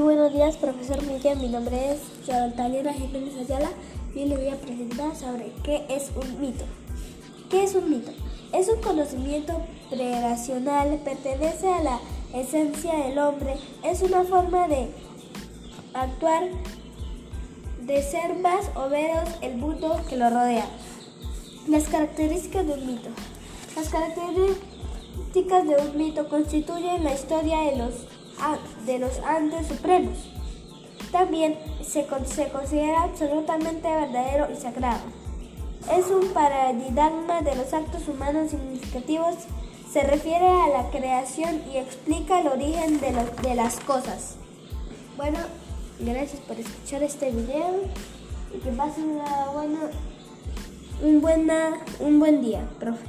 buenos días, profesor Miguel. Mi nombre es Taliana Jiménez Ayala y le voy a presentar sobre qué es un mito. ¿Qué es un mito? Es un conocimiento preracional, pertenece a la esencia del hombre, es una forma de actuar, de ser más o menos el mundo que lo rodea. Las características de un mito. Las características de un mito constituyen la historia de los de los Andes Supremos. También se, se considera absolutamente verdadero y sagrado. Es un paradigma de los actos humanos significativos. Se refiere a la creación y explica el origen de, las cosas. Bueno, gracias por escuchar este video y que pasen una buena, un, buena, un buen día, profe.